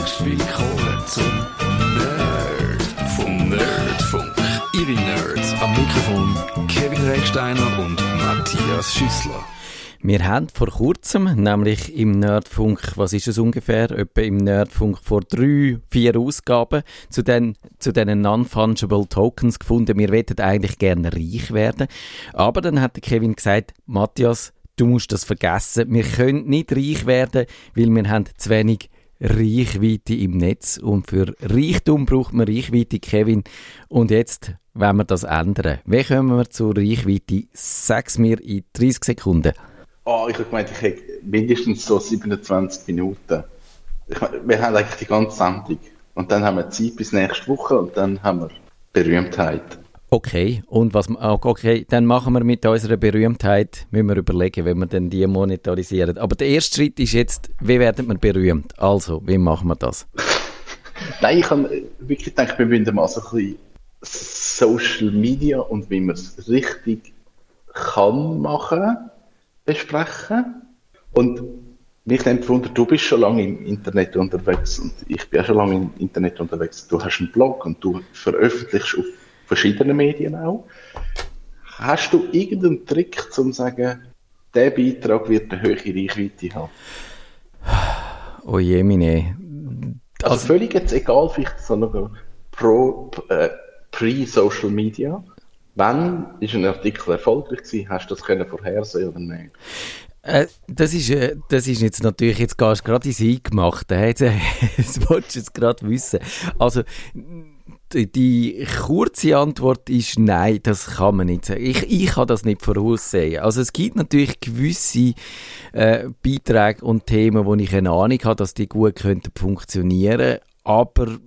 herzlichst willkommen zum Nerd vom Nerdfunk. Ihre Nerds am Mikrofon Kevin Recksteiner und Matthias Schüssler. Wir haben vor kurzem, nämlich im Nerdfunk, was ist es ungefähr, etwa im Nerdfunk vor drei, vier Ausgaben, zu den, zu den Non-Fungible Tokens gefunden, wir wollten eigentlich gerne reich werden. Aber dann hat Kevin gesagt, Matthias, du musst das vergessen, wir können nicht reich werden, weil wir haben zu wenig Reichweite im Netz und für Reichtum braucht man Reichweite, Kevin. Und jetzt wenn wir das ändern. Wie kommen wir zur Reichweite? Sag's mir in 30 Sekunden. Oh, ich habe gemeint, ich hätte mindestens so 27 Minuten. Ich meine, wir haben eigentlich die ganze Sendung. Und dann haben wir Zeit bis nächste Woche und dann haben wir Berühmtheit. Okay, und was, okay, dann machen wir mit unserer Berühmtheit, müssen wir überlegen, wenn wir denn die monetarisieren. Aber der erste Schritt ist jetzt, wie werden wir berühmt? Also, wie machen wir das? Nein, ich habe wirklich gedacht, wir müssen mal so ein bisschen Social Media und wie man es richtig kann machen besprechen. Und mich nimmt Wunder, du bist schon lange im Internet unterwegs und ich bin auch schon lange im Internet unterwegs. Du hast einen Blog und du veröffentlichst auf verschiedenen Medien auch. Hast du irgendeinen Trick, um zu sagen, der Beitrag wird eine hohe Reichweite haben? Oh je, meine. Also, also völlig jetzt egal, vielleicht so noch pro, äh, pre-Social Media. Wann ist ein Artikel erfolgreich gewesen? Hast du das können vorhersehen oder nicht? Äh, das, ist, äh, das ist jetzt natürlich, jetzt gehst du gerade ins Eingemachte, jetzt, äh, das wolltest du jetzt gerade wissen. Also, die, die kurze Antwort ist nein, das kann man nicht sagen. Ich, ich kann das nicht voraussehen. Also es gibt natürlich gewisse äh, Beiträge und Themen, wo ich eine Ahnung habe, dass die gut könnten funktionieren, aber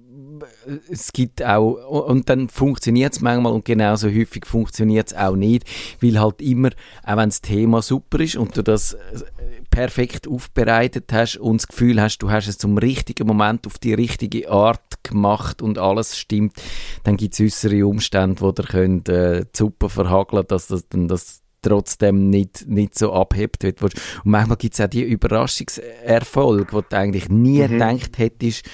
es gibt auch, und dann funktioniert es manchmal und genauso häufig funktioniert es auch nicht, weil halt immer, auch wenn das Thema super ist und du das äh, perfekt aufbereitet hast und das Gefühl hast, du hast es zum richtigen Moment auf die richtige Art gemacht und alles stimmt, dann gibt es äußere Umstände, wo dir könnt, äh, die Suppe verhageln, dass das dann das trotzdem nicht, nicht so abhebt wird. Und manchmal gibt es auch die Überraschungserfolge, wo du eigentlich nie mhm. gedacht hättest,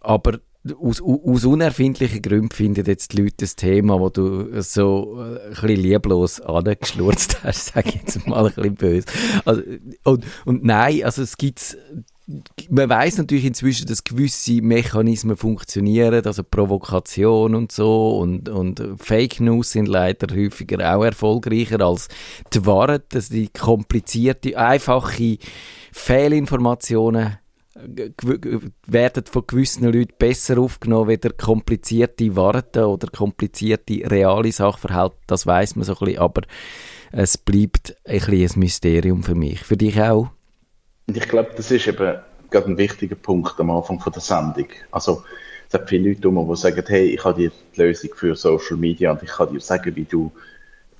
aber aus, aus unerfindlichen Gründen finden jetzt die Leute das Thema, wo du so äh, ein bisschen lieblos angeschlurzt hast, sage ich jetzt mal ein bisschen böse. Also, und, und nein, also es gibt man weiß natürlich inzwischen, dass gewisse Mechanismen funktionieren, also Provokation und so und, und Fake News sind leider häufiger auch erfolgreicher als die Wahrheit, dass die komplizierte, einfache Fehlinformationen werden von gewissen Leuten besser aufgenommen, weder komplizierte Worte oder komplizierte reale Sachverhalte, das weiß man so ein bisschen, aber es bleibt ein, bisschen ein Mysterium für mich. Für dich auch? Ich glaube, das ist eben gerade ein wichtiger Punkt am Anfang von der Sendung. Also, es gibt viele Leute, die sagen, hey, ich habe dir die Lösung für Social Media und ich kann dir sagen, wie du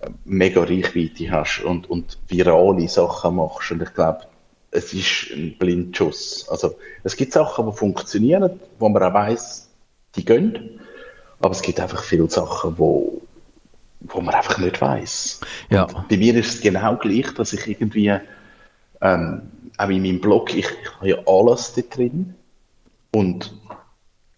äh, mega Reichweite hast und, und virale Sachen machst. Und ich glaube, es ist ein Blindschuss. Also, es gibt Sachen, die funktionieren, wo man auch weiss, die gehen. Aber es gibt einfach viele Sachen, wo, wo man einfach nicht weiss. Ja. bei mir ist es genau gleich, dass ich irgendwie, ähm, auch in meinem Blog, ich, ich habe ja alles da drin. Und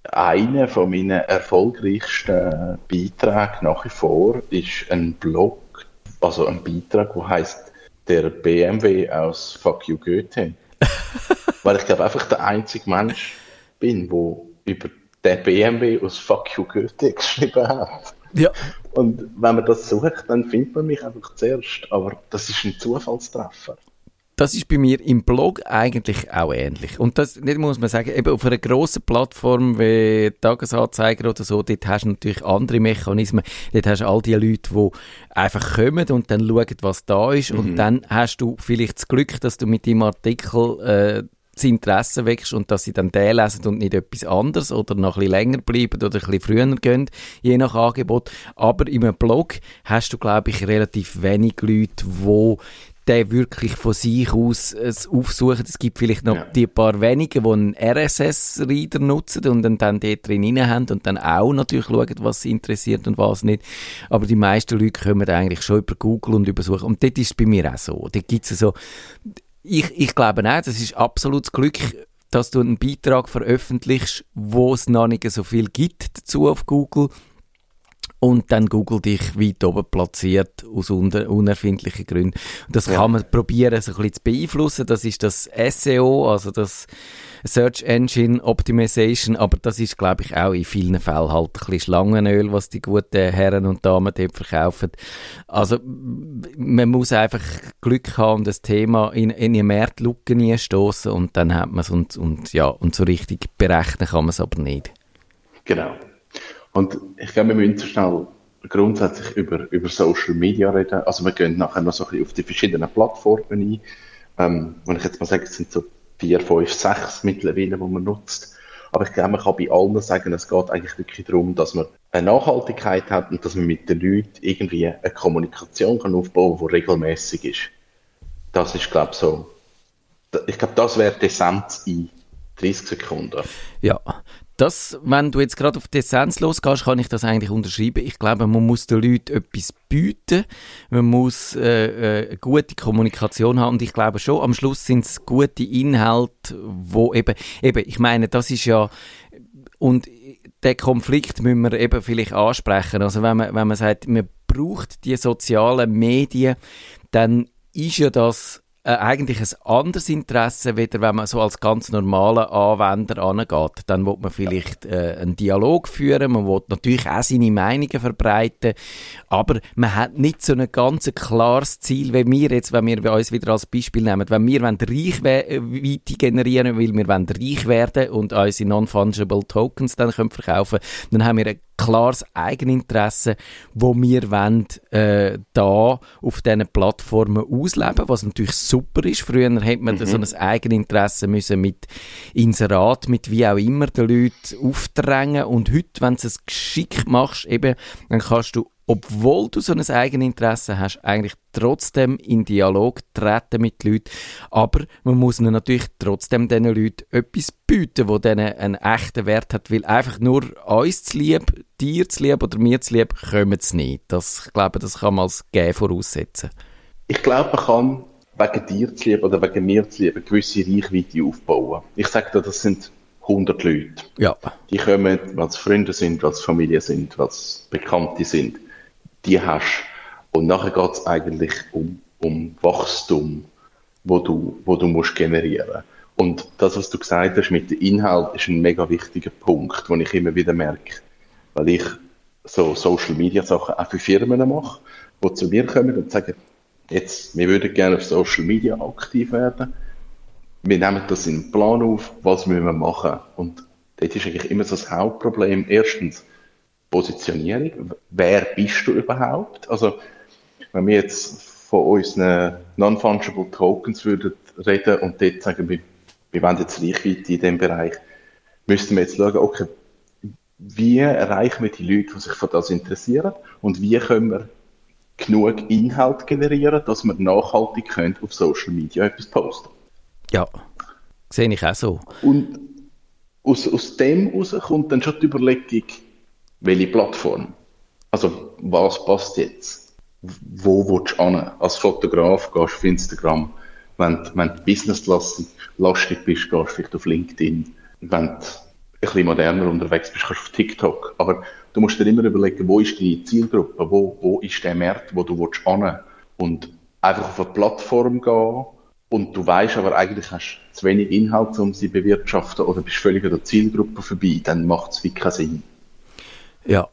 einer von meinen erfolgreichsten Beiträgen nach wie vor ist ein Blog, also ein Beitrag, der heißt der BMW aus Fuck You Goethe. Weil ich glaube einfach der einzige Mensch bin, wo über den BMW aus Fuck You Goethe geschrieben hat. Ja. Und wenn man das sucht, dann findet man mich einfach zuerst. Aber das ist ein Zufallstreffer. Das ist bei mir im Blog eigentlich auch ähnlich. Und das nicht muss man sagen, eben auf einer grossen Plattform wie Tagesanzeiger oder so, dort hast du natürlich andere Mechanismen. Dort hast du all die Leute, die einfach kommen und dann schauen, was da ist. Mhm. Und dann hast du vielleicht das Glück, dass du mit deinem Artikel äh, das Interesse wächst und dass sie dann den lesen und nicht etwas anderes oder noch ein bisschen länger bleiben oder ein bisschen früher gehen, je nach Angebot. Aber in einem Blog hast du, glaube ich, relativ wenig Leute, die der wirklich von sich aus es aufsuchen. Es gibt vielleicht noch ja. die paar wenigen, die einen RSS-Reader nutzen und dann, dann dort drin haben und dann auch natürlich schauen, was sie interessiert und was nicht. Aber die meisten Leute kommen eigentlich schon über Google und über Suchen. Und dort ist es bei mir auch so. Dort gibt es so, ich, ich glaube auch, das ist absolutes Glück, dass du einen Beitrag veröffentlichst, wo es noch nicht so viel gibt dazu auf Google und dann Google dich weit oben platziert aus unerfindlichen Gründen. Und das ja. kann man probieren, so ein bisschen zu beeinflussen. Das ist das SEO, also das Search Engine Optimization, aber das ist, glaube ich, auch in vielen Fällen halt ein bisschen Schlangenöl, was die guten Herren und Damen dort verkaufen. Also, man muss einfach Glück haben das Thema in, in eine Marktlücke stoßen und dann hat man es und, und, ja, und so richtig berechnen kann man es aber nicht. Genau. Und ich glaube, wir müssen so schnell grundsätzlich über, über Social Media reden. Also wir gehen nachher noch so ein bisschen auf die verschiedenen Plattformen ein. Ähm, wenn ich jetzt mal sage, es sind so vier, fünf, sechs mittlerweile, die man nutzt. Aber ich glaube, man kann bei allen sagen, es geht eigentlich wirklich darum, dass man eine Nachhaltigkeit hat und dass man mit den Leuten irgendwie eine Kommunikation kann aufbauen kann, die regelmäßig ist. Das ist, glaube ich, so. Ich glaube, das wäre die Essenz in 30 Sekunden. Ja, das, wenn du jetzt gerade auf die Essenz losgehst, kann ich das eigentlich unterschreiben. Ich glaube, man muss den Leuten etwas bieten, man muss äh, äh, gute Kommunikation haben und ich glaube schon, am Schluss sind es gute Inhalte, wo eben, eben, ich meine, das ist ja, und den Konflikt müssen wir eben vielleicht ansprechen. Also wenn man, wenn man sagt, man braucht die sozialen Medien, dann ist ja das äh, eigentlich ein anderes Interesse, weder wenn man so als ganz normaler Anwender angeht. Dann will man vielleicht äh, einen Dialog führen, man will natürlich auch seine Meinungen verbreiten, aber man hat nicht so ein ganz klares Ziel, wie wir jetzt, wenn wir uns wieder als Beispiel nehmen, wenn wir Reichweite generieren, weil wir reich werden und unsere Non-Fungible Tokens dann können verkaufen dann haben wir ein klares Eigeninteresse, wo wir wollen, äh, da auf diesen Plattformen ausleben, was natürlich super ist. Früher hätte man mhm. so ein Eigeninteresse müssen mit Inserat, mit wie auch immer den Leuten aufdrängen und heute, wenn du es geschickt machst, eben, dann kannst du obwohl du so ein Eigeninteresse hast, eigentlich trotzdem in Dialog treten mit Leuten. Aber man muss natürlich trotzdem diesen Leuten etwas bieten, wo denen einen echten Wert hat, weil einfach nur uns zu lieb, dir zu lieb oder mir zu lieb, kommen sie nicht. Das, ich glaube, das kann man als Gehen voraussetzen. Ich glaube, man kann wegen dir zu lieb oder wegen mir zu lieb eine gewisse Reichweite aufbauen. Ich sage dir, das sind 100 Leute. Ja. Die kommen, weil es Freunde sind, weil es Familie sind, weil es Bekannte sind die hast. Und nachher geht es eigentlich um, um Wachstum, wo du, wo du musst generieren Und das, was du gesagt hast mit dem Inhalt, ist ein mega wichtiger Punkt, den ich immer wieder merke. Weil ich so Social Media Sachen auch für Firmen mache, die zu mir kommen und sagen, jetzt, wir würden gerne auf Social Media aktiv werden. Wir nehmen das in den Plan auf, was müssen wir machen. Und das ist eigentlich immer so das Hauptproblem. Erstens, Positionierung. Wer bist du überhaupt? Also, wenn wir jetzt von unseren Non-Fungible Tokens würden reden und dort sagen, wir, wir wollen jetzt Reichweite in dem Bereich, müssten wir jetzt schauen, okay, wie erreichen wir die Leute, die sich für das interessieren und wie können wir genug Inhalt generieren, dass wir nachhaltig können auf Social Media etwas posten. Ja, sehe ich auch so. Und aus, aus dem heraus kommt dann schon die Überlegung, welche Plattform? Also, was passt jetzt? Wo willst du an? Als Fotograf gehst du auf Instagram. Wenn, wenn du businesslastig bist, gehst du vielleicht auf LinkedIn. Wenn du ein bisschen moderner unterwegs bist, kannst du auf TikTok. Aber du musst dir immer überlegen, wo ist die Zielgruppe? Wo, wo ist der Markt, wo du willst an? Und einfach auf eine Plattform gehen und du weißt aber eigentlich hast du zu wenig Inhalt, um sie bewirtschaften oder bist völlig an der Zielgruppe vorbei, dann macht es wirklich keinen Sinn. Ja.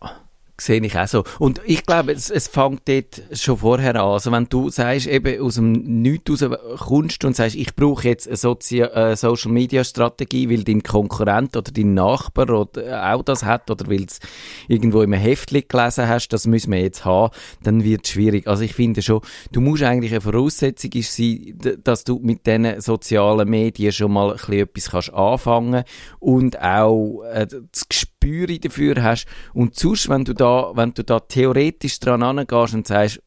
Sehe ich auch so. Und ich glaube, es, es fängt dort schon vorher an. Also wenn du sagst, eben aus dem Nichts raus kommst und sagst, ich brauche jetzt eine Sozi äh, Social Media Strategie, weil dein Konkurrent oder dein Nachbar oder auch das hat oder weil es irgendwo im Heftchen gelesen hast, das müssen wir jetzt haben, dann wird es schwierig. Also ich finde schon, du musst eigentlich eine Voraussetzung ist sein, dass du mit diesen sozialen Medien schon mal ein bisschen etwas kannst anfangen und auch äh, das Gespür dafür hast. Und sonst, wenn du da wenn du da theoretisch dran angehst und sagst,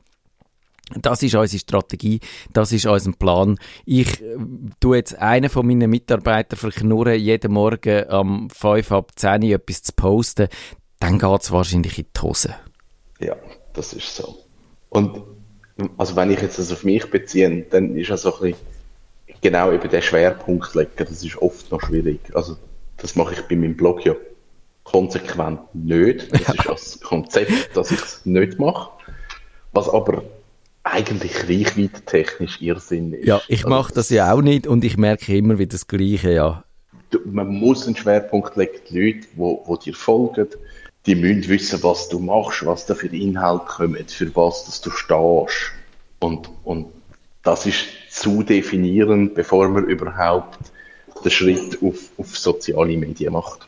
das ist unsere Strategie, das ist unser Plan. Ich äh, tu jetzt einen von meinen Mitarbeitern verknurren, jeden Morgen am 5 ab 10 Uhr etwas zu posten, dann geht es wahrscheinlich in die Hose. Ja, das ist so. Und also wenn ich jetzt das auf mich beziehe, dann ist ja so ein bisschen, genau eben den Schwerpunkt legen, das ist oft noch schwierig. Also das mache ich bei meinem Blog ja konsequent nicht. Das ist das Konzept, dass ich es nicht mache. Was aber eigentlich reichweitentechnisch Irrsinn ist. Ja, ich also, mache das ja auch nicht und ich merke immer wieder das Gleiche, ja. Man muss einen Schwerpunkt legen, die Leute, wo, wo dir folgen, die müssen wissen, was du machst, was da für Inhalt kommt, für was dass du stehst. Und, und das ist zu definierend, bevor man überhaupt den Schritt auf, auf soziale Medien macht.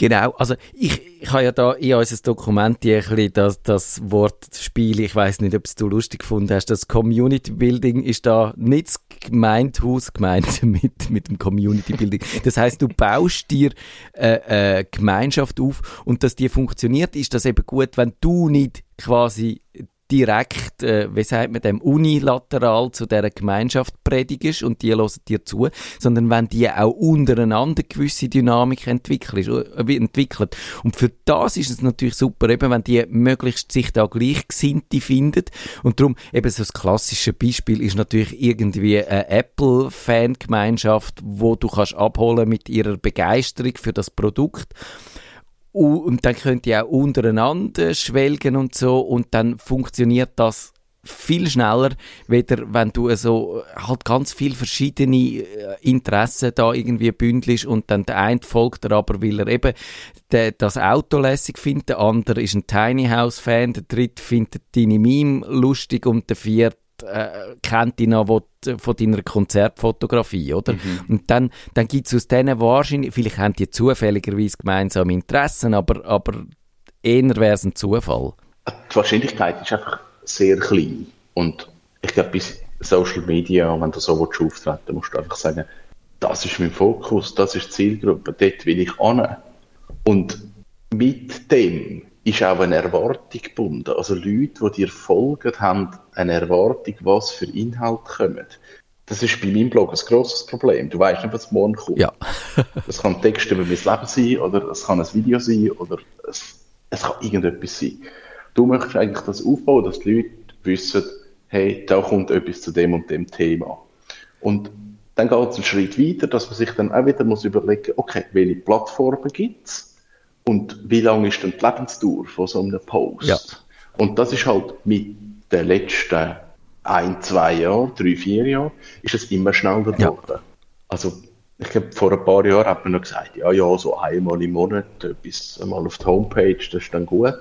Genau, also ich, ich habe ja da in unser Dokument ein bisschen das, das Wortspiel, ich weiß nicht, ob es du lustig gefunden hast, das Community Building ist da nicht das Gemeindehaus gemeint mit, mit dem Community Building. Das heißt, du baust dir äh, äh, Gemeinschaft auf und dass die funktioniert, ist das eben gut, wenn du nicht quasi direkt, äh, wie sagt man dem, unilateral zu dieser Gemeinschaft predigst und die hören dir zu, sondern wenn die auch untereinander gewisse Dynamik. Äh, entwickelt. Und für das ist es natürlich super, eben, wenn die möglichst sich da Gleichgesinnte finden. Und darum, eben so das klassische Beispiel ist natürlich irgendwie eine Apple-Fangemeinschaft, wo du kannst abholen mit ihrer Begeisterung für das Produkt und dann könnt ihr auch untereinander schwelgen und so und dann funktioniert das viel schneller, weder wenn du so halt ganz viel verschiedene äh, Interessen da irgendwie bündelst und dann der eine folgt dir aber, weil er eben de, das Auto lässig findet, der andere ist ein Tiny House Fan, der dritte findet deine Meme lustig und der vierte äh, kennt dich noch wo, von deiner Konzertfotografie, oder? Mhm. Und dann, dann gibt es aus denen wahrscheinlich, vielleicht haben die zufälligerweise gemeinsame Interessen, aber, aber eher wäre es ein Zufall. Die Wahrscheinlichkeit ist einfach sehr klein. Und ich glaube, bei Social Media, wenn du so willst, auftreten musst du einfach sagen, das ist mein Fokus, das ist die Zielgruppe, dort will ich an. Und mit dem ist auch eine Erwartung gebunden. Also Leute, die dir folgen, haben eine Erwartung, was für Inhalte kommen. Das ist bei meinem Blog ein grosses Problem. Du weißt nicht, was morgen kommt. Ja. das kann ein Text über mein Leben sein, oder es kann ein Video sein, oder es, es kann irgendetwas sein. Du möchtest eigentlich das aufbauen, dass die Leute wissen, hey, da kommt etwas zu dem und dem Thema. Und dann geht es einen Schritt weiter, dass man sich dann auch wieder muss überlegen, okay, welche Plattformen gibt es? Und wie lange ist denn die Lebensdauer von so einem Post? Ja. Und das ist halt mit den letzten ein, zwei Jahren, drei, vier Jahren, ist es immer schneller geworden. Ja. Also, ich glaube, vor ein paar Jahren hat man noch gesagt, ja, ja, so einmal im Monat etwas mal auf die Homepage, das ist dann gut.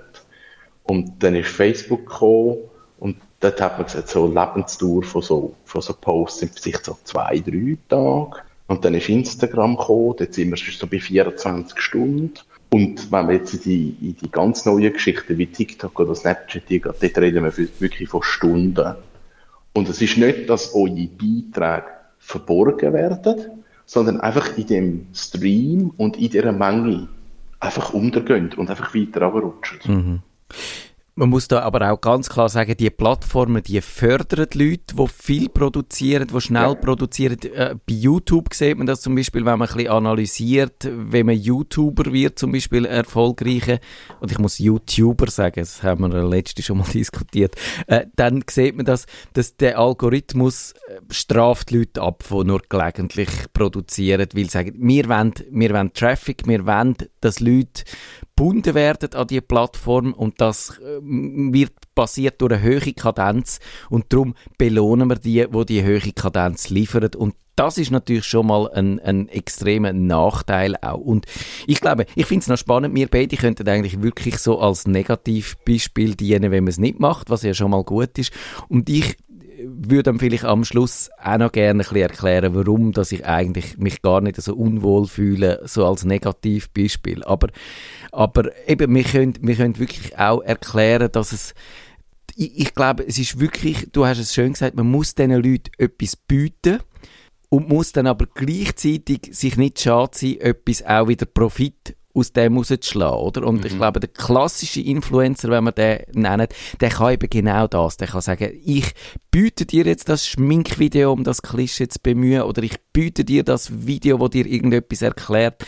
Und dann ist Facebook gekommen und dort hat man gesagt, so Lebensdauer von so, von so Posts sind vielleicht so zwei, drei Tage. Und dann ist Instagram gekommen, dort sind wir so bei 24 Stunden. Und wenn wir jetzt in die, in die ganz neuen Geschichten wie TikTok oder Snapchat dort reden wir wirklich von Stunden. Und es ist nicht, dass eure Beiträge verborgen werden, sondern einfach in dem Stream und in dieser Menge einfach untergehen und einfach weiter runterrutschen. Mhm. Man muss da aber auch ganz klar sagen, die Plattformen, die fördern die Leute, die viel produzieren, die schnell ja. produzieren. Äh, bei YouTube sieht man das zum Beispiel, wenn man ein bisschen analysiert, wenn man YouTuber wird, zum Beispiel erfolgreiche, und ich muss YouTuber sagen, das haben wir letztes schon mal diskutiert, äh, dann sieht man das, dass der Algorithmus äh, straft Leute ab, die nur gelegentlich produzieren, weil sie sagen, wir wollen, wir wollen Traffic, wir wollen, dass Leute gebunden werden an die Plattform und das äh, wird passiert durch eine hohe Kadenz und darum belohnen wir die, wo die, die hohe Kadenz liefern und das ist natürlich schon mal ein, ein extremer Nachteil auch. Und ich glaube, ich finde es noch spannend, wir beide könnten eigentlich wirklich so als Negativbeispiel dienen, wenn man es nicht macht, was ja schon mal gut ist. Und ich würde dann vielleicht am Schluss auch noch gerne ein bisschen erklären, warum dass ich eigentlich mich gar nicht so unwohl fühle, so als Negativbeispiel. Aber, aber eben, wir können, wir können wirklich auch erklären, dass es ich, ich glaube, es ist wirklich, du hast es schön gesagt, man muss diesen Leuten etwas bieten und muss dann aber gleichzeitig sich nicht schade sein, etwas auch wieder Profit aus dem rauszuschlagen, oder? Und mhm. ich glaube, der klassische Influencer, wenn man den nennt, der kann eben genau das. Der kann sagen, ich biete dir jetzt das Schminkvideo, um das Klischee zu bemühen, oder ich biete dir das Video, wo dir irgendetwas erklärt.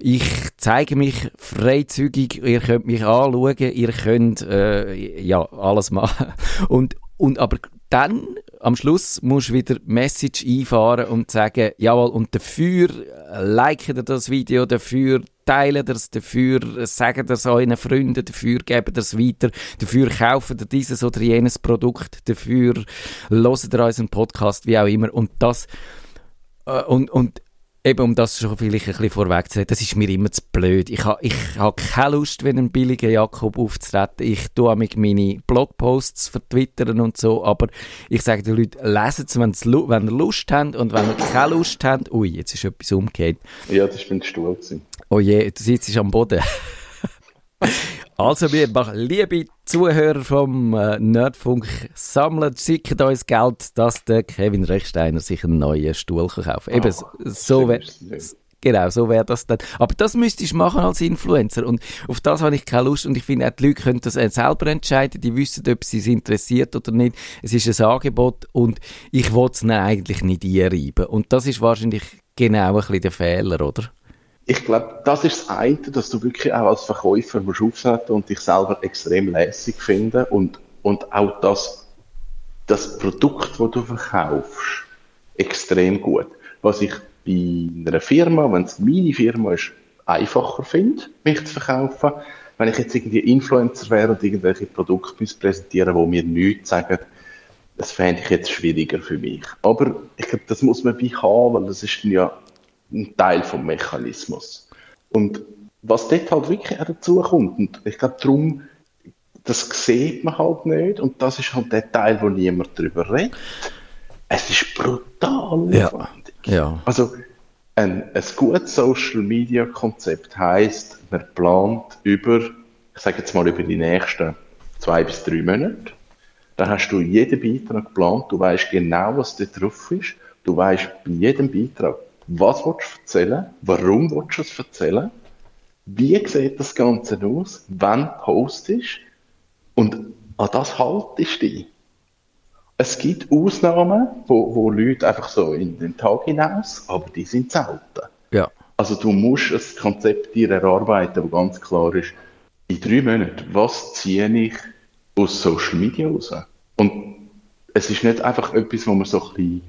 Ich zeige mich freizügig, ihr könnt mich anschauen, ihr könnt, äh, ja, alles machen. Und, und aber dann am Schluss musst du wieder Message einfahren und sagen, jawohl, und dafür liken ihr das Video, dafür teilen das, dafür sagen das euren Freunden, dafür geben das weiter, dafür kaufen ihr dieses oder jenes Produkt, dafür hören ihr unseren Podcast, wie auch immer. Und das, äh, und, und Eben, um das schon vielleicht ein bisschen vorweg zu sagen, das ist mir immer zu blöd. Ich habe ich ha keine Lust, wenn ein billiger Jakob aufzutreten. Ich tue mit meine Blogposts vertwittern und so, aber ich sage den Leuten, lesen es, wenn sie Lust haben und wenn sie keine Lust haben, ui, jetzt ist etwas umgekehrt. Ja, das war mein Stuhl. Gewesen. Oh je, du sitzt am Boden. Also, wir machen, liebe Zuhörer vom äh, Nerdfunk, sammeln, schicken uns Geld, dass der Kevin Rechsteiner sich einen neuen Stuhl kann kaufen kann. Eben, Ah, so wäre. Genau, so wäre das dann. Aber das müsstest du machen als Influencer. Und auf das habe ich keine Lust. Und ich finde, auch die Leute können das äh, selber entscheiden. Die wissen, ob sie es interessiert oder nicht. Es ist ein Angebot und ich will es eigentlich nicht einreiben. Und das ist wahrscheinlich genau ein bisschen der Fehler, oder? Ich glaube, das ist das eine, dass du wirklich auch als Verkäufer musst auftreten und dich selber extrem lässig finden und, und auch das, das Produkt, das du verkaufst, extrem gut. Was ich bei einer Firma, wenn es meine Firma ist, einfacher finde, mich zu verkaufen. Wenn ich jetzt irgendwie Influencer wäre und irgendwelche Produkte präsentieren, die mir nichts sagen, das fände ich jetzt schwieriger für mich. Aber ich glaube, das muss man bei haben, weil das ist ja ein Teil vom Mechanismus. Und was dort halt wirklich auch dazu kommt, und ich glaube, darum, das sieht man halt nicht, und das ist halt der Teil, wo niemand drüber redet. Es ist brutal Ja. aufwendig. Ja. Also, ein, ein gutes Social Media Konzept heisst, man plant über, ich sage jetzt mal über die nächsten zwei bis drei Monate. Dann hast du jeden Beitrag geplant, du weißt genau, was da drauf ist. Du weißt bei jedem Beitrag, was willst du erzählen, warum willst du es erzählen, wie sieht das Ganze aus, wann postest und an das haltest du dich. Es gibt Ausnahmen, wo, wo Leute einfach so in den Tag hinaus, aber die sind selten. Ja. Also du musst ein Konzept dir erarbeiten, wo ganz klar ist, in drei Monaten, was ziehe ich aus Social Media raus? Und es ist nicht einfach etwas, wo man so ein bisschen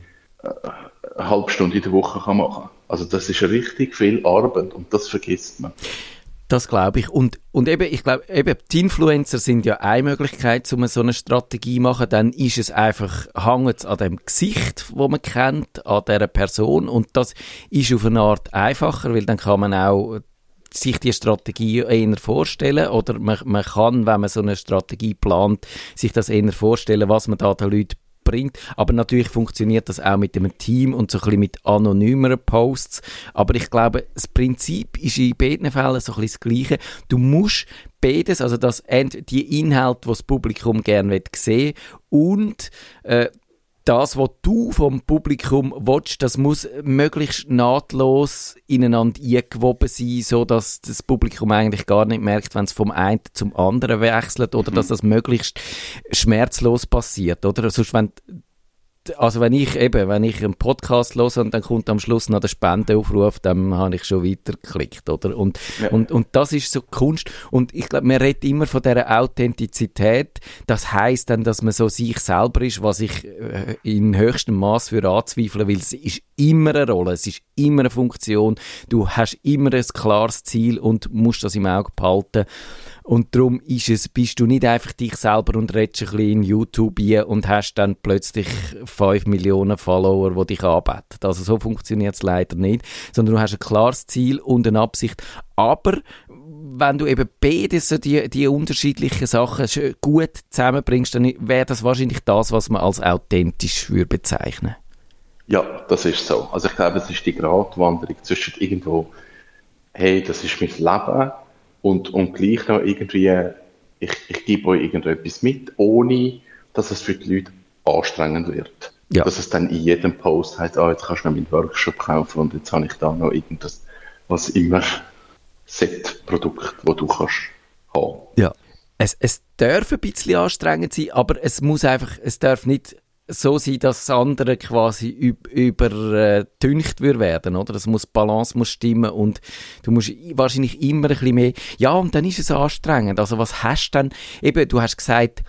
äh, eine halbe Stunde in der Woche kann machen kann. Also das ist richtig viel Arbeit und das vergisst man. Das glaube ich. Und, und eben, ich glaube, eben, die Influencer sind ja eine Möglichkeit, um so eine Strategie zu machen. Dann ist es einfach, hängt an dem Gesicht, wo man kennt, an dieser Person. Und das ist auf eine Art einfacher, weil dann kann man auch sich die Strategie eher vorstellen oder man, man kann, wenn man so eine Strategie plant, sich das eher vorstellen, was man da den Leuten bringt. Aber natürlich funktioniert das auch mit einem Team und so ein bisschen mit anonymeren Posts. Aber ich glaube, das Prinzip ist in beiden Fällen so ein bisschen das Gleiche. Du musst beides, also das, die Inhalte, die das Publikum gerne sehen will, und äh, das, was du vom Publikum willst, das muss möglichst nahtlos ineinander eingewoben sein, so dass das Publikum eigentlich gar nicht merkt, wenn es vom einen zum anderen wechselt oder dass das möglichst schmerzlos passiert, oder? Sonst, wenn also wenn ich eben, wenn ich einen Podcast höre und dann kommt am Schluss noch der Spendeaufruf, dann habe ich schon weitergeklickt, oder? Und, Ja. und, und das ist so Kunst. Und ich glaube, man redet immer von dieser Authentizität. Das heißt dann, dass man so sich selber ist, was ich äh, in höchstem Maß für anzweifeln will. Es ist immer eine Rolle, es ist immer eine Funktion. Du hast immer ein klares Ziel und musst das im Auge behalten. Und darum ist es, bist du nicht einfach dich selber und redest ein bisschen in YouTube ein und hast dann plötzlich 5 Millionen Follower, die dich anbeten. Also so funktioniert es leider nicht, sondern du hast ein klares Ziel und eine Absicht. Aber wenn du eben beides, so die, die unterschiedlichen Sachen gut zusammenbringst, dann wäre das wahrscheinlich das, was man als authentisch würde bezeichnen. Ja, das ist so. Also ich glaube, es ist die Gratwanderung zwischen irgendwo, hey, das ist mein Leben und, und gleich noch irgendwie, ich, ich gebe euch irgendetwas mit, ohne dass es für die Leute anstrengend wird. Ja. Dass es dann in jedem Post heißt, ah, jetzt kannst du noch meinen Workshop kaufen und jetzt habe ich da noch irgendwas, was immer Set-Produkt, wo du kannst haben. Ja. Es, es darf ein bisschen anstrengend sein, aber es muss einfach, es darf nicht so sein, dass das andere quasi üb, übertüncht wird werden, oder? Das muss, Balance muss stimmen und du musst wahrscheinlich immer ein bisschen mehr, ja, und dann ist es anstrengend. Also was hast du dann, eben, du hast gesagt,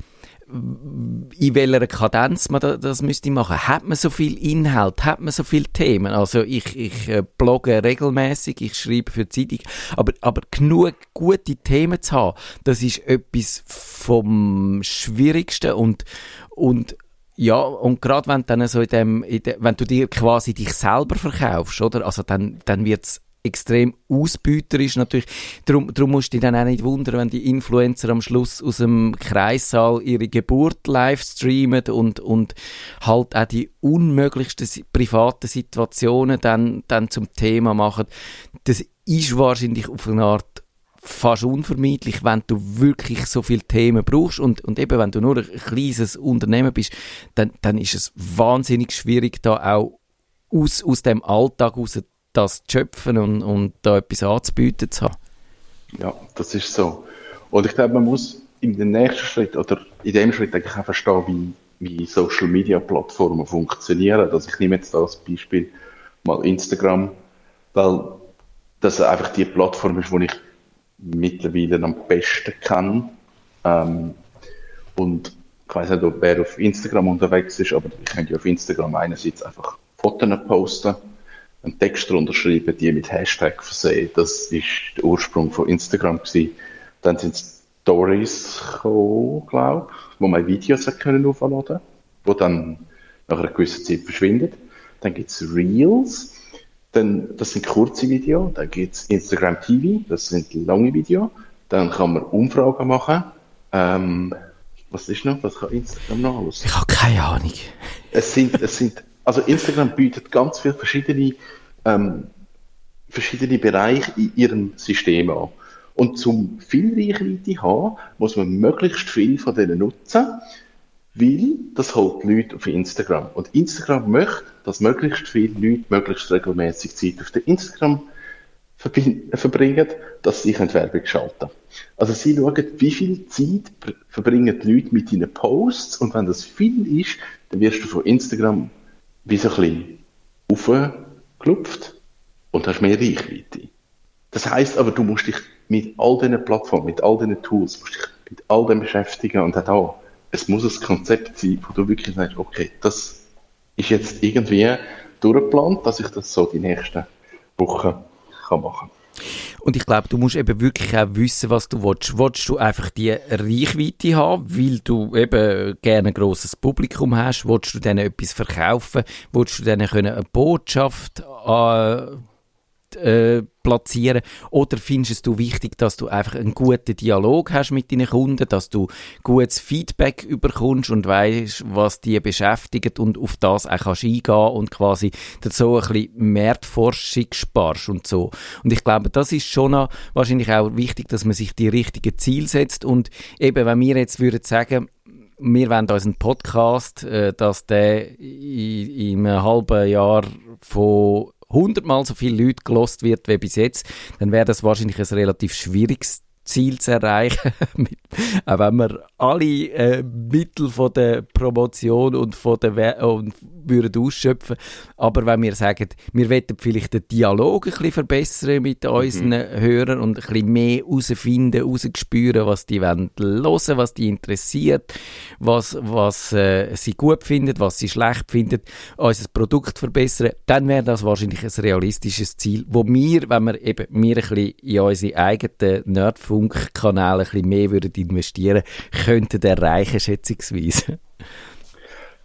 in welcher Kadenz man das, das müsste machen. Hat man so viel Inhalt? Hat man so viele Themen? Also ich, ich äh, blogge regelmäßig, ich schreibe für die Zeitung, aber, aber genug gute Themen zu haben, das ist etwas vom Schwierigsten und, und ja, und gerade wenn dann so in dem, in de, wenn du dir quasi dich selber verkaufst, oder? Also dann, dann wird's extrem ausbeuterisch natürlich. Darum, darum musst du dich dann auch nicht wundern, wenn die Influencer am Schluss aus dem Kreissaal ihre Geburt live streamen und, und halt auch die unmöglichsten privaten Situationen dann, dann zum Thema machen. Das ist wahrscheinlich auf eine Art fast unvermeidlich, wenn du wirklich so viele Themen brauchst und, und eben, wenn du nur ein kleines Unternehmen bist, dann, dann ist es wahnsinnig schwierig, da auch aus, aus dem Alltag raus das zu schöpfen und, und da etwas anzubieten zu haben. Ja, das ist so. Und ich glaube, man muss in dem nächsten Schritt oder in dem Schritt eigentlich auch verstehen, wie, wie Social Media Plattformen funktionieren. Also ich nehme jetzt als Beispiel mal Instagram, weil das einfach die Plattform ist, die ich mittlerweile am besten kenne. Ähm, und ich weiß nicht, ob wer auf Instagram unterwegs ist, aber ich könnte ja auf Instagram einerseits einfach Fotos posten, einen Text darunter schreiben, die mit Hashtag versehen. Das ist der Ursprung von Instagram gewesen. Dann sind Stories gekommen, glaube ich, wo man Videos können aufladen wo dann nach einer gewissen Zeit verschwindet. Dann gibt es Reels, dann, das sind kurze Videos, dann gibt es Instagram TV, das sind lange Videos. Dann kann man Umfragen machen. Ähm, was ist noch? Was kann Instagram noch alles? Ich habe keine Ahnung. Es sind, es sind, also Instagram bietet ganz viele verschiedene, ähm, verschiedene Bereiche in ihrem System an. Und zum viel Reichweite haben, muss man möglichst viel von denen nutzen, weil das holt Leute auf Instagram. Und Instagram möchte, dass möglichst viele Leute möglichst regelmäßig Zeit auf der Instagram verbringen, dass sie Werbung schalten. Also sie schauen, wie viel Zeit verbringen die Leute mit ihren Posts und wenn das viel ist, dann wirst du von Instagram wie so ein bisschen aufgeklopft und hast mehr Reichweite. Das heißt aber, du musst dich mit all diesen Plattformen, mit all diesen Tools, musst dich mit all dem beschäftigen und auch es muss ein Konzept sein, wo du wirklich sagst, okay, das ist jetzt irgendwie durchgeplant, dass ich das so die nächsten Wochen kann machen und ich glaube, du musst eben wirklich auch wissen, was du willst. Willst du einfach die Reichweite haben, weil du eben gerne ein grosses Publikum hast? Willst du denen etwas verkaufen? Willst du denen eine Botschaft äh, äh, platzieren? Oder findest du wichtig, dass du einfach einen guten Dialog hast mit deinen Kunden, dass du gutes Feedback überkommst und weißt, was die beschäftigt und auf das auch kannst eingehen und quasi so ein bisschen Marktforschung sparst und so. Und ich glaube, das ist schon auch wahrscheinlich auch wichtig, dass man sich die richtigen Ziele setzt und eben, wenn wir jetzt würden sagen, wir wollen unseren Podcast, äh, dass der in, in einem halben Jahr von hundertmal so viele Leute gelost wird wie bis jetzt, dann wäre das wahrscheinlich ein relativ schwieriges Ziel zu erreichen, auch wenn wir alle äh, Mittel von der Promotion und von der We und würden ausschöpfen. Aber wenn wir sagen, wir wollen vielleicht den Dialog ein bisschen verbessern mit mhm. unseren Hörern und ein bisschen mehr herausfinden, herausspüren, was die wollen hören, was die interessiert, was, was äh, sie gut finden, was sie schlecht finden, unser Produkt verbessern, dann wäre das wahrscheinlich ein realistisches Ziel, wo wir, wenn wir eben wir ein bisschen in unsere eigenen Nerdfunk-Kanäle ein bisschen mehr würden investieren, könnten erreichen, schätzungsweise.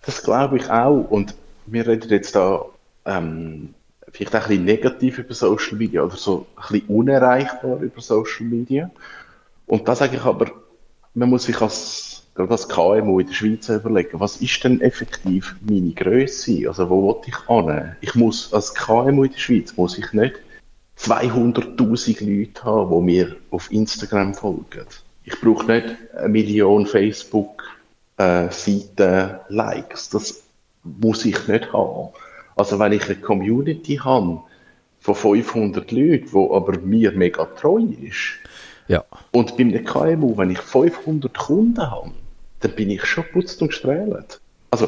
Das glaube ich auch. Und wir reden jetzt da ähm, vielleicht auch ein bisschen negativ über Social Media oder so ein bisschen unerreichbar über Social Media. Und da sage ich aber, man muss sich als, gerade als KMU in der Schweiz überlegen, was ist denn effektiv meine Größe? Also wo will ich an? Ich muss als KMU in der Schweiz muss ich nicht 200.000 Leute haben, die mir auf Instagram folgen. Ich brauche nicht eine Million Facebook äh. Das muss ich nicht haben. Also wenn ich eine Community habe von 500 Leuten, die aber mir mega treu ist, ja. und bei einem KMU, wenn ich 500 Kunden habe, dann bin ich schon putzt und gestrahlt. Also,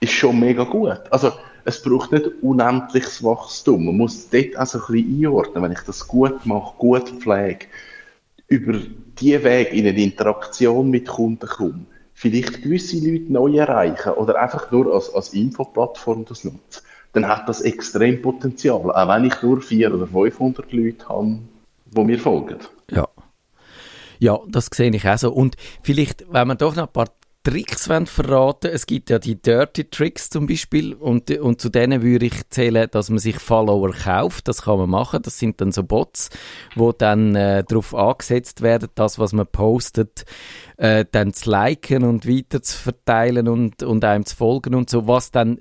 ist schon mega gut. Also, es braucht nicht unendliches Wachstum. Man muss dort also ein bisschen einordnen, wenn ich das gut mache, gut pflege, über die Weg in eine Interaktion mit Kunden komme, vielleicht gewisse Leute neu erreichen oder einfach nur als, als Infoplattform das nutze, dann hat das extrem Potenzial. Auch wenn ich nur 400 oder 500 Leute habe, die mir folgen. Ja. Ja, das sehe ich auch so. Und vielleicht, wenn man doch noch ein paar Tricks verraten Es gibt ja die Dirty Tricks zum Beispiel und, und zu denen würde ich zählen, dass man sich Follower kauft. Das kann man machen. Das sind dann so Bots, wo dann äh, darauf angesetzt werden, das, was man postet, äh, dann zu liken und weiter zu verteilen und, und einem zu folgen und so, was dann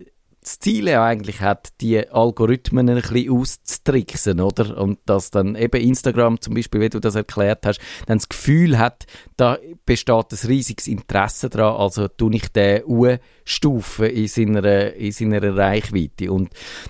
das Ziel ja eigentlich hat, die Algorithmen ein bisschen auszutricksen, oder? Und dass dann eben Instagram zum Beispiel, wie du das erklärt hast, dann das Gefühl hat, da besteht ein riesiges Interesse dran, also tue ich den U-Stufen in seiner, in seiner Reichweite. Und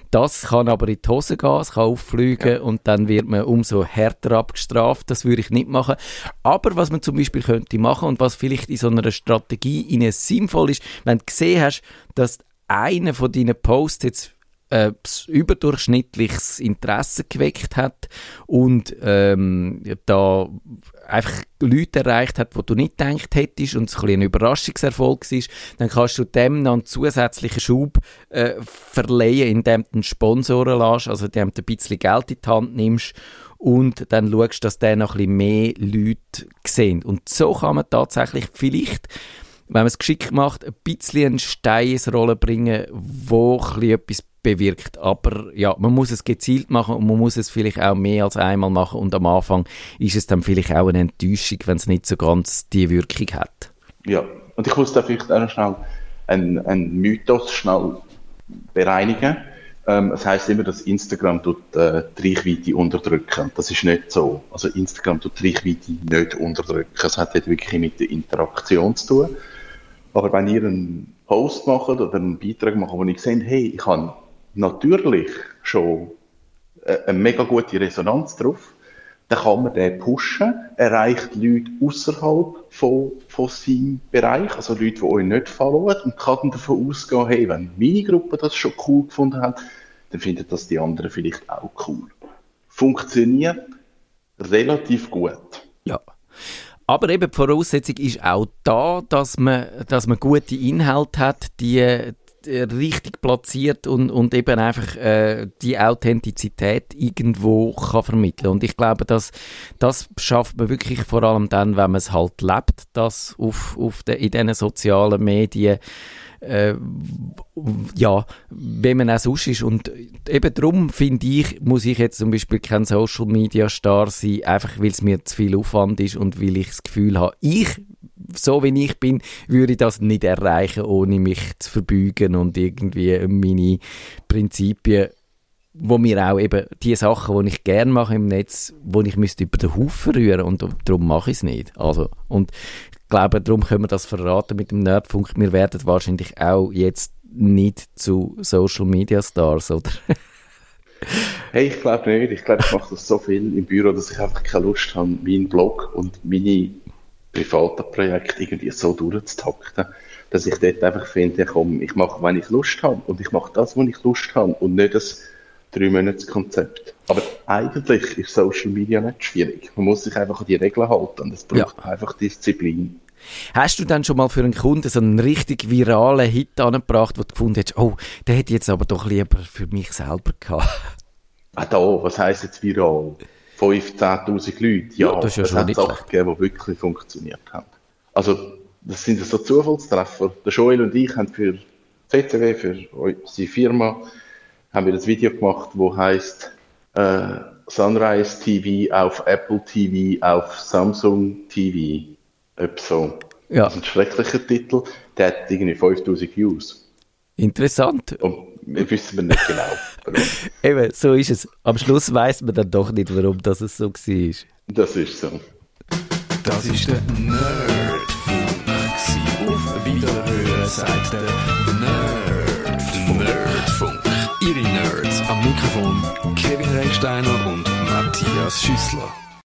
das kann aber in die Hose gehen, es kann auffliegen ja. und dann wird man umso härter abgestraft. Das würde ich nicht machen. Aber was man zum Beispiel könnte machen und was vielleicht in so einer Strategie sinnvoll ist, wenn du gesehen hast, dass einer von deinen Posts jetzt äh, überdurchschnittliches Interesse geweckt hat und ähm, da einfach Leute erreicht hat, wo du nicht gedacht hättest und es ein, ein Überraschungserfolg ist, dann kannst du dem noch einen zusätzlichen Schub äh, verleihen, indem du einen Sponsoren lässt, also indem du ein bisschen Geld in die Hand nimmst und dann schaust, dass der noch ein bisschen mehr Leute sehen. Und so kann man tatsächlich vielleicht wenn man es geschickt macht, ein bisschen einen Stein ins Rollen bringen, wo etwas bewirkt. Aber ja, man muss es gezielt machen und man muss es vielleicht auch mehr als einmal machen und am Anfang ist es dann vielleicht auch eine Enttäuschung, wenn es nicht so ganz die Wirkung hat. Ja, und ich muss da vielleicht auch noch schnell einen, einen Mythos schnell bereinigen. Ähm, es heißt immer, dass Instagram tut, äh, die Reichweite unterdrücken. Das ist nicht so. Also Instagram tut die Reichweite nicht unterdrücken. Es hat wirklich mit der Interaktion zu tun. Aber wenn ihr einen Post macht oder einen Beitrag macht, wo ich sehe, hey, ich habe natürlich schon eine mega gute Resonanz drauf, dann kann man den pushen, erreicht Leute außerhalb von, von seinem Bereich, also Leute, die euch nicht folgen und kann davon ausgehen, hey, wenn meine Gruppe das schon cool gefunden hat, dann findet das die anderen vielleicht auch cool. Funktioniert relativ gut. Ja. Aber eben die Voraussetzung ist auch da, dass man, dass man gute Inhalte hat, die, richtig platziert und, und eben einfach äh, die Authentizität irgendwo kann vermitteln. Und ich glaube, dass das schafft man wirklich vor allem dann, wenn man es halt lebt, dass auf, auf de, in diesen sozialen Medien äh, ja, wenn man auch sonst ist. Und eben darum finde ich, muss ich jetzt zum Beispiel kein Social Media Star sein, einfach weil es mir zu viel Aufwand ist und weil ich das Gefühl habe, ich, so wie ich bin, würde ich das nicht erreichen, ohne mich zu verbeugen und irgendwie meine Prinzipien wo mir auch eben die Sachen, die ich gerne mache im Netz, wo ich müsste über den Haufen rühren und darum mache ich es nicht. Also, und glaube, darum können wir das verraten mit dem Nerdfunk. Wir werden wahrscheinlich auch jetzt nicht zu Social Media Stars, oder? hey, ich glaube nicht. Ich glaube, ich mache das so viel im Büro, dass ich einfach keine Lust habe, meinen Blog und meine privaten Projekte irgendwie so durchzutakten, dass ich dort einfach finde, komm, ich mache, wenn ich Lust habe und ich mache das, wo ich Lust habe und nicht das drei Monats Konzept. Aber eigentlich ist Social Media nicht schwierig. Man muss sich einfach an die Regeln halten es braucht ja. einfach Disziplin. Hast du dann schon mal für einen Kunden so einen richtig viralen Hit angebracht, wo du gefunden hast, oh, der hätte jetzt aber doch lieber für mich selber gehabt? Ah, da, was heisst jetzt viral? 15.000 Leute? Ja, ja das, ja das hat Sachen gegeben, die wirklich funktioniert haben. Also, das sind so Zufallstreffer. Der Joel und ich haben für CCW, für unsere Firma, haben wir das Video gemacht, wo heißt äh, Sunrise TV auf Apple TV auf Samsung TV. Etwa so. Ja. Das ist ein schrecklicher Titel. Der hat irgendwie 5000 Views. Interessant. Und wir wissen nicht genau, warum. Eben, so ist es. Am Schluss weiß man dann doch nicht, warum das so war. Das ist so. Das ist der Nerdfunk. Auf Wiederhören sagt der Nerd. Ihre Nerds am Mikrofon Kevin Recksteiner und Matthias Schüssler.